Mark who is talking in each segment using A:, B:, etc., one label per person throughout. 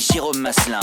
A: Jérôme Maslin.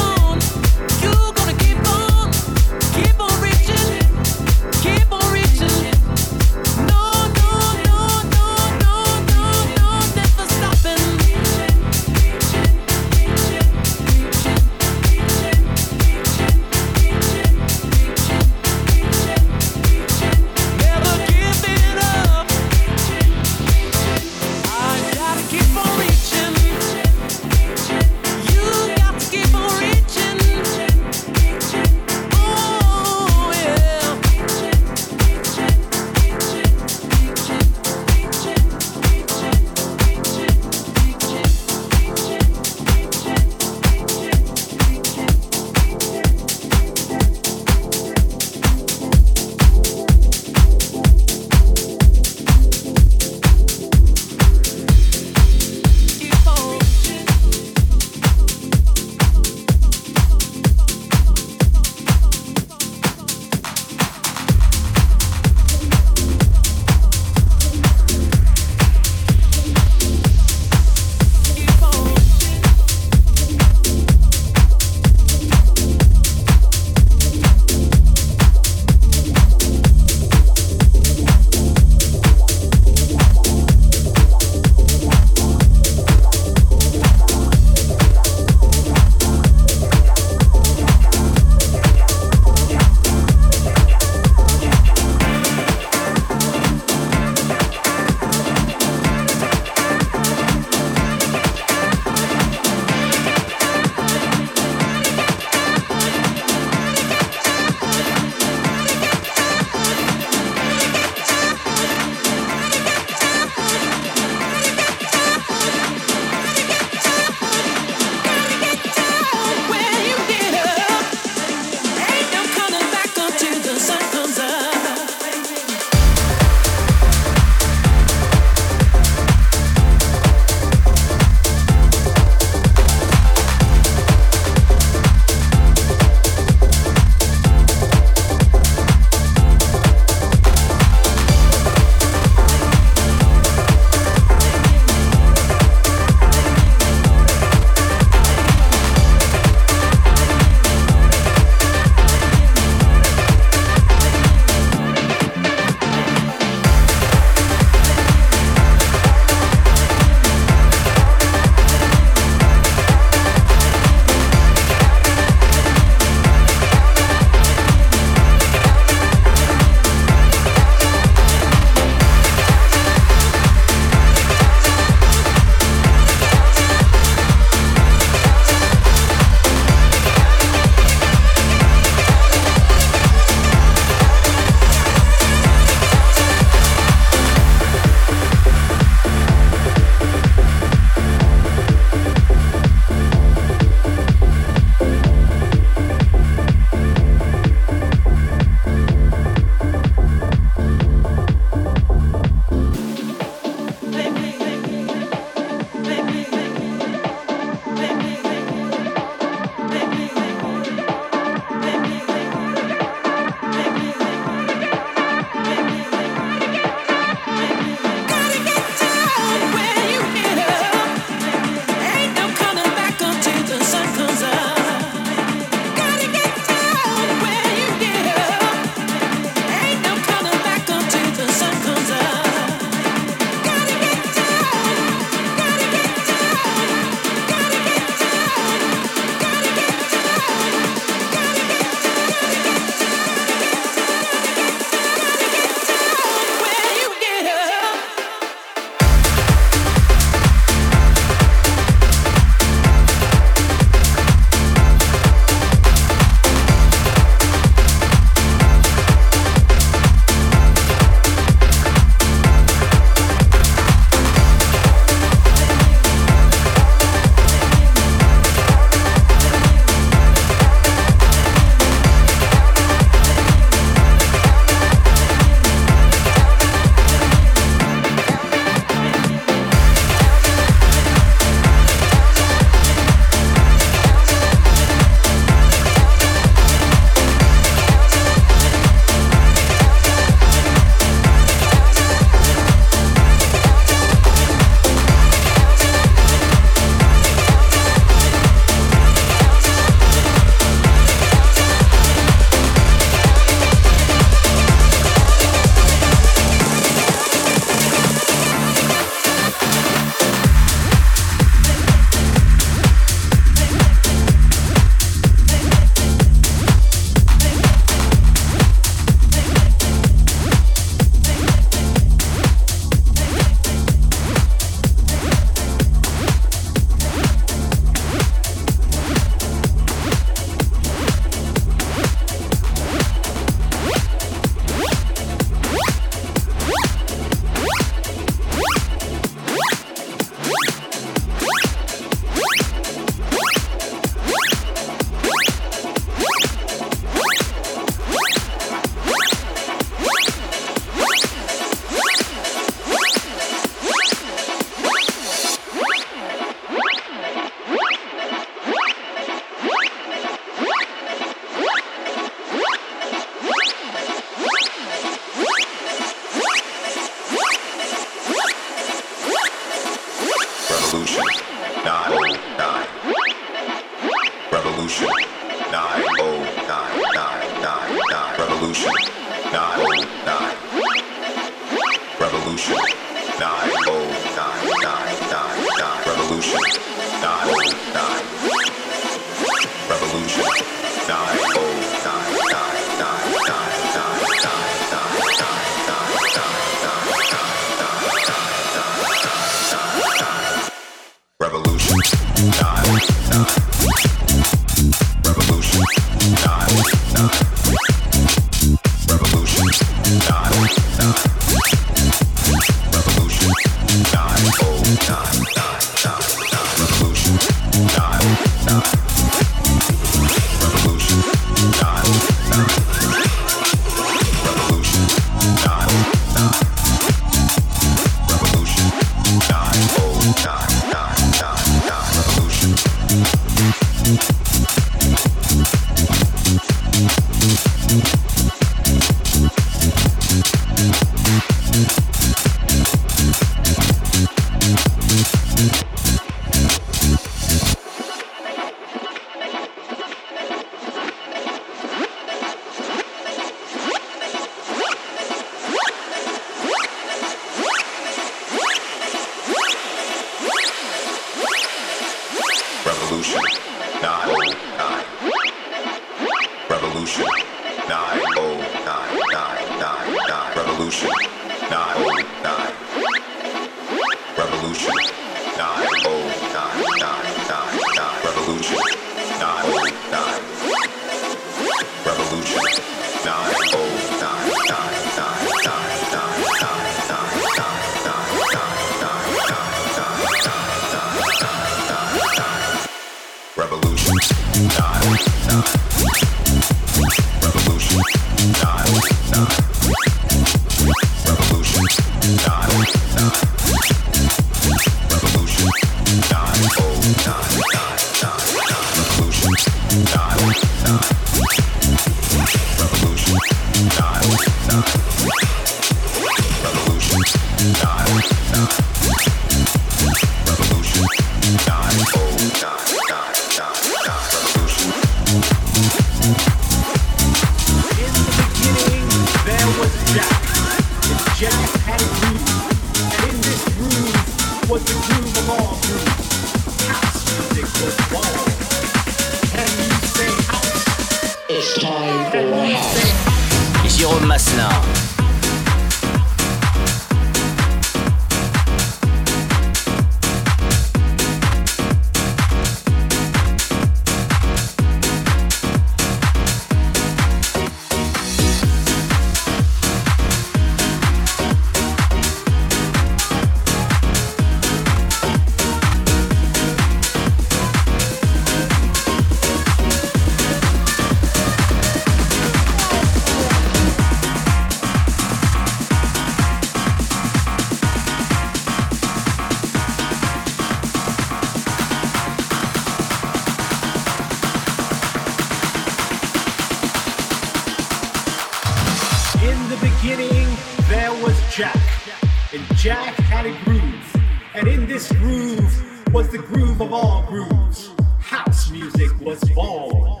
B: grooves, house music was born.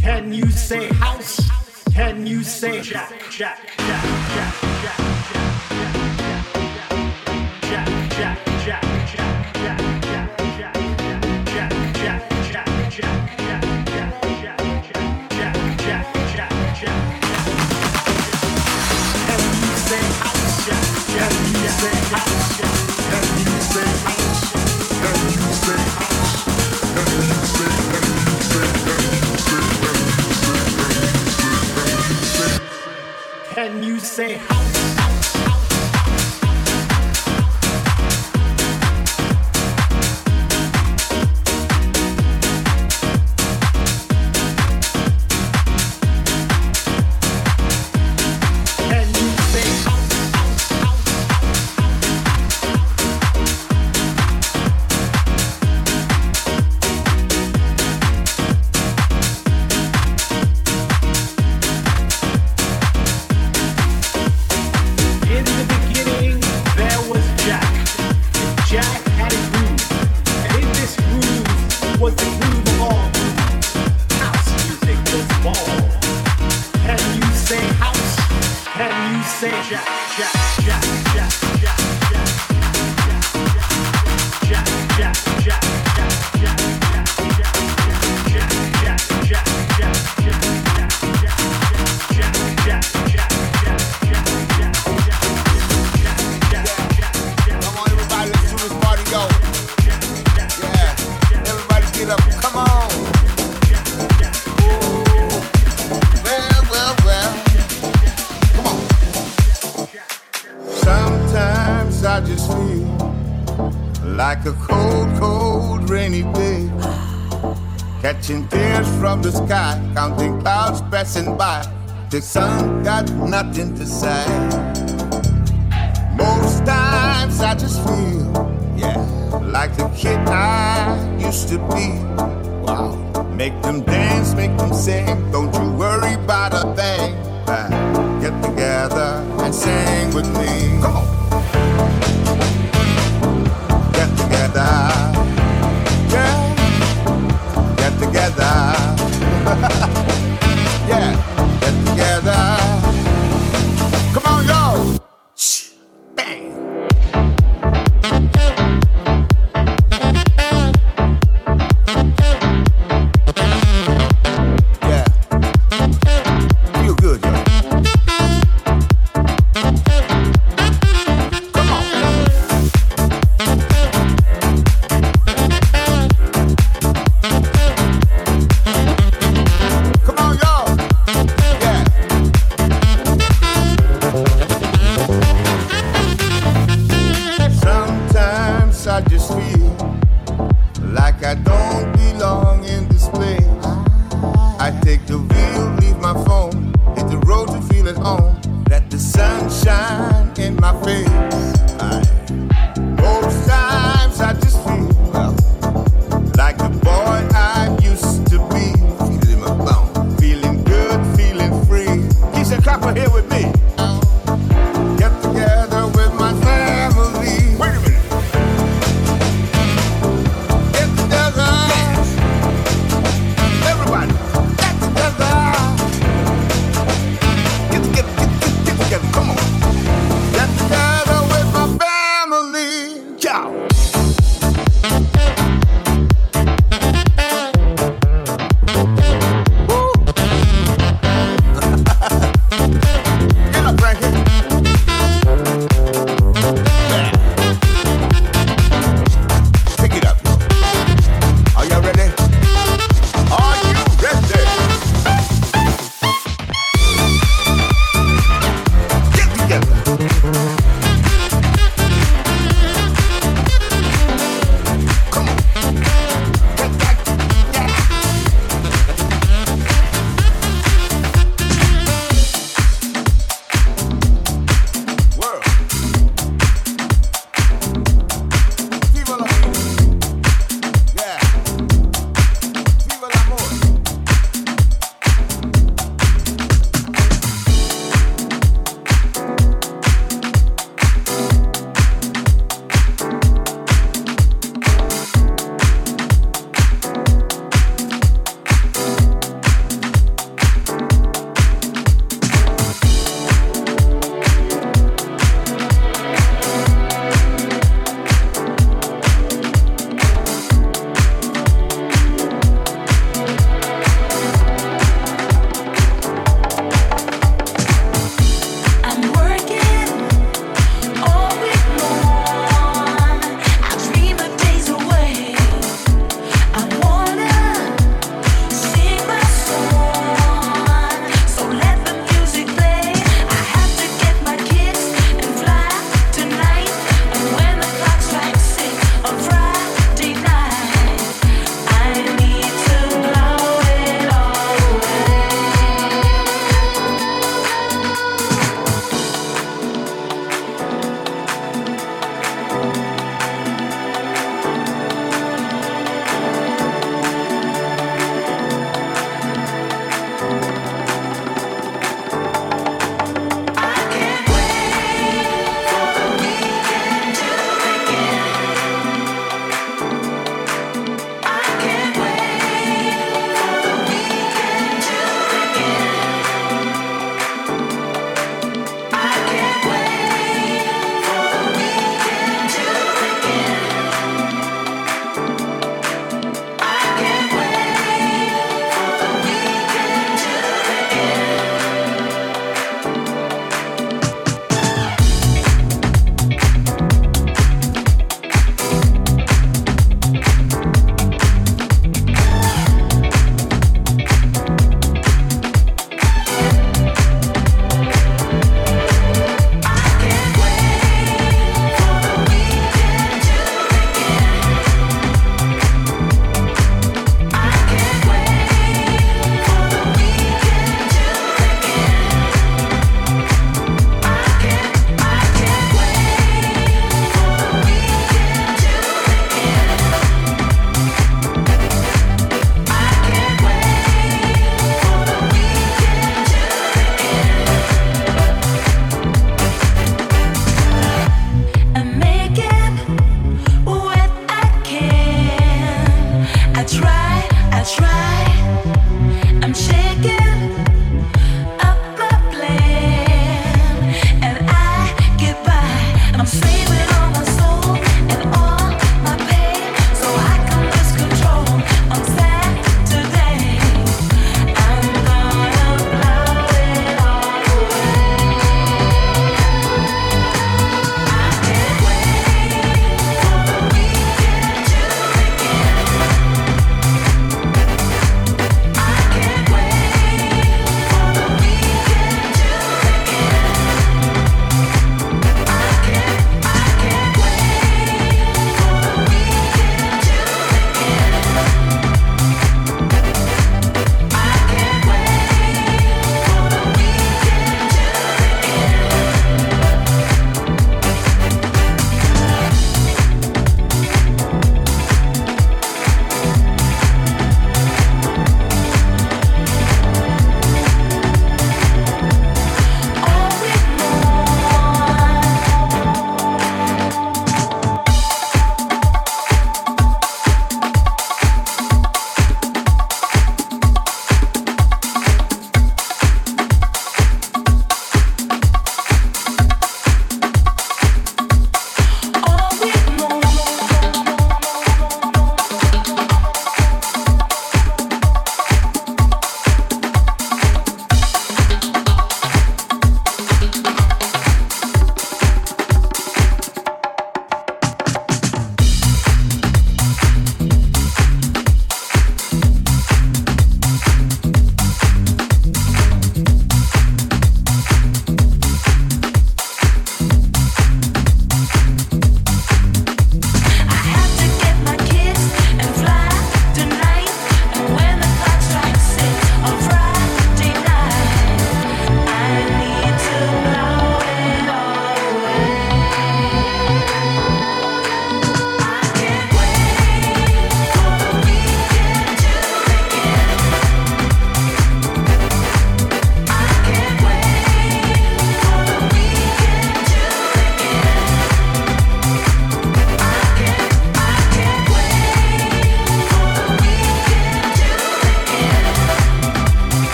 B: Can you say house? Can you say jack? Jack, jack, jack, jack, jack, jack, jack, jack, jack. Can you say house? and you say,
C: The sun got nothing to say. Most times I just feel, yeah, like the kid I used to be. Wow. Make them dance, make them sing. Don't you worry about a thing. Uh, Get together and sing with me. Come on. Get together. Yeah. Get together.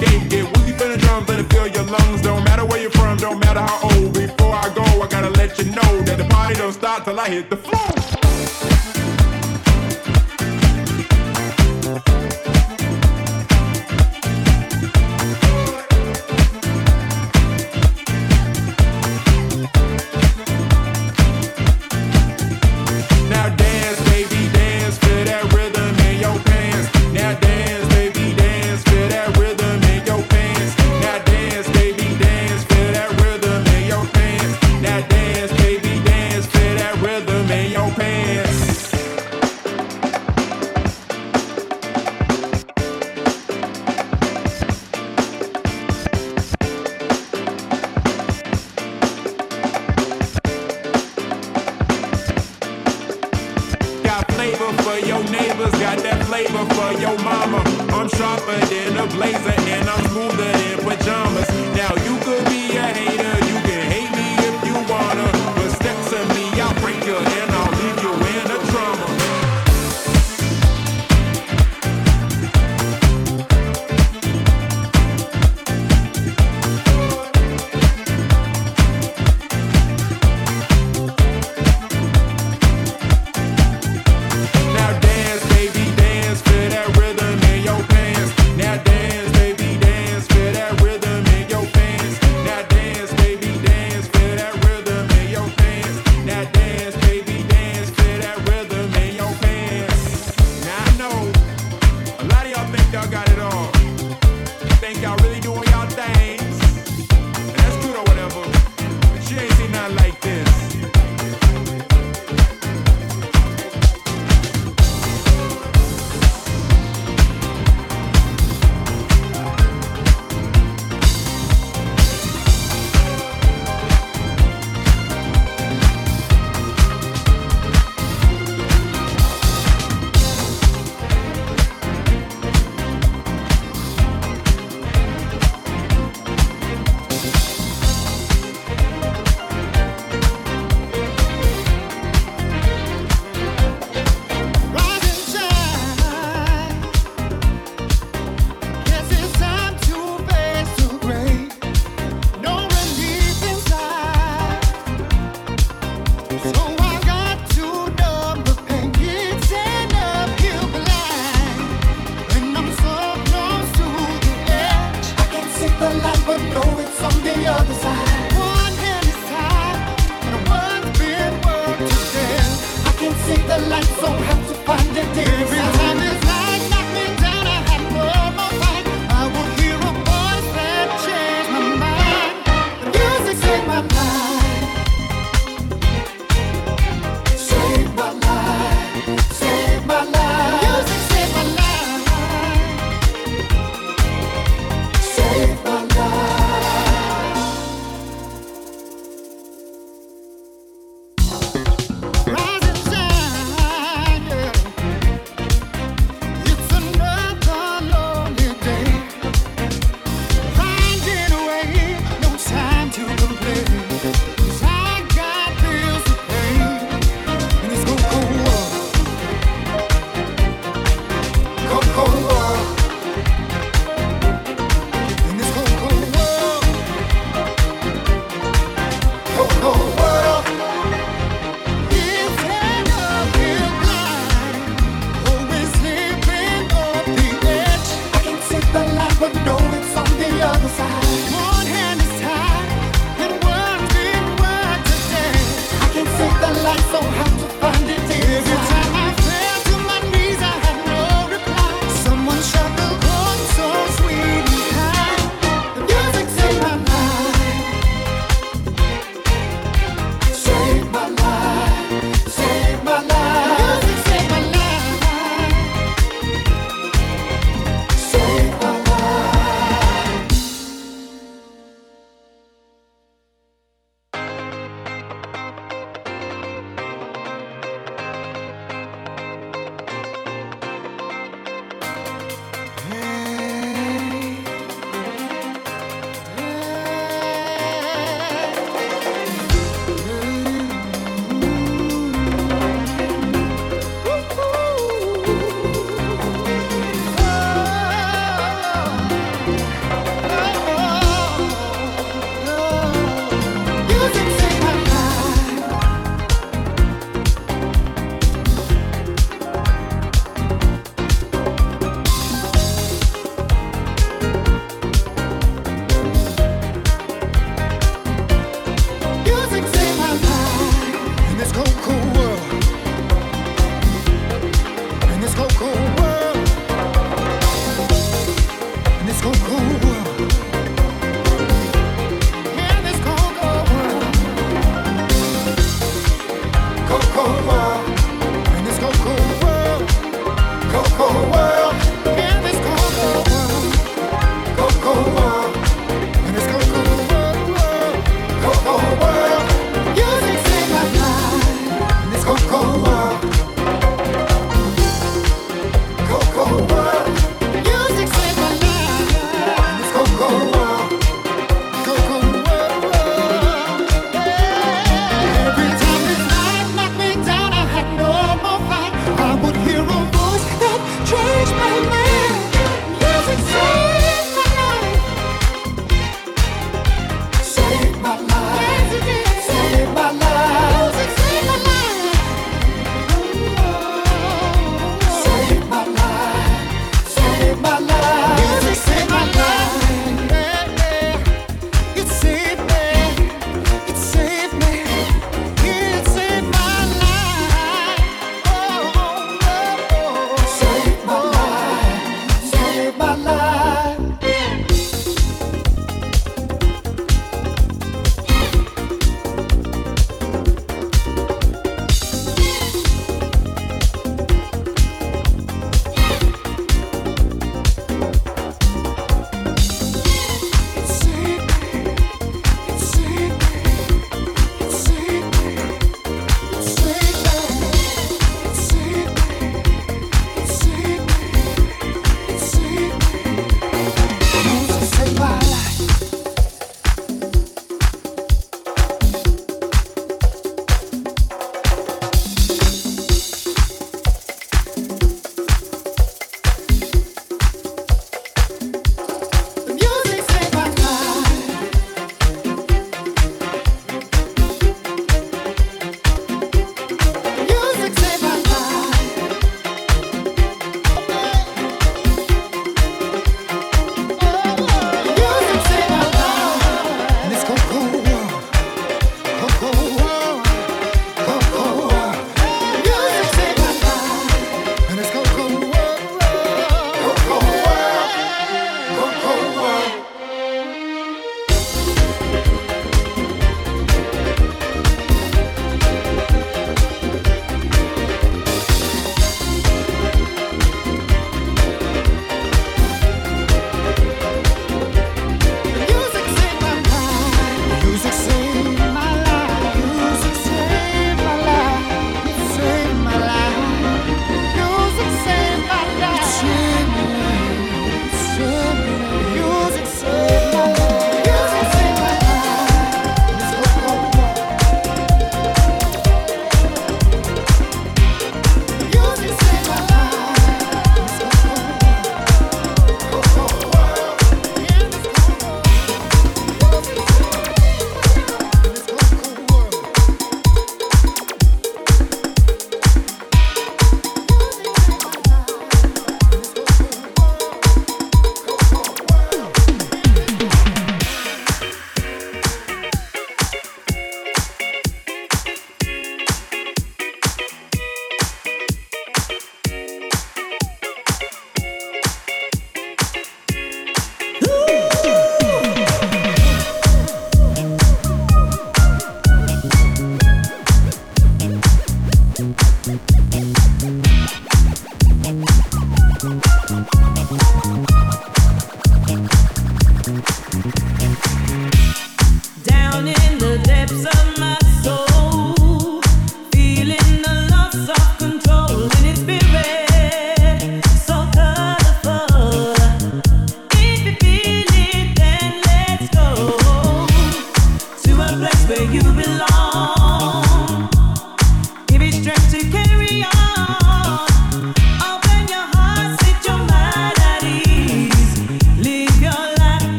D: escape it.
E: We be finna drums, let it fill your lungs. Don't matter where you're from, don't matter how old. Before I go, I gotta let you know that the party don't stop till I hit the floor.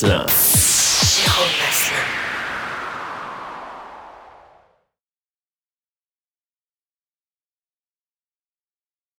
F: DJ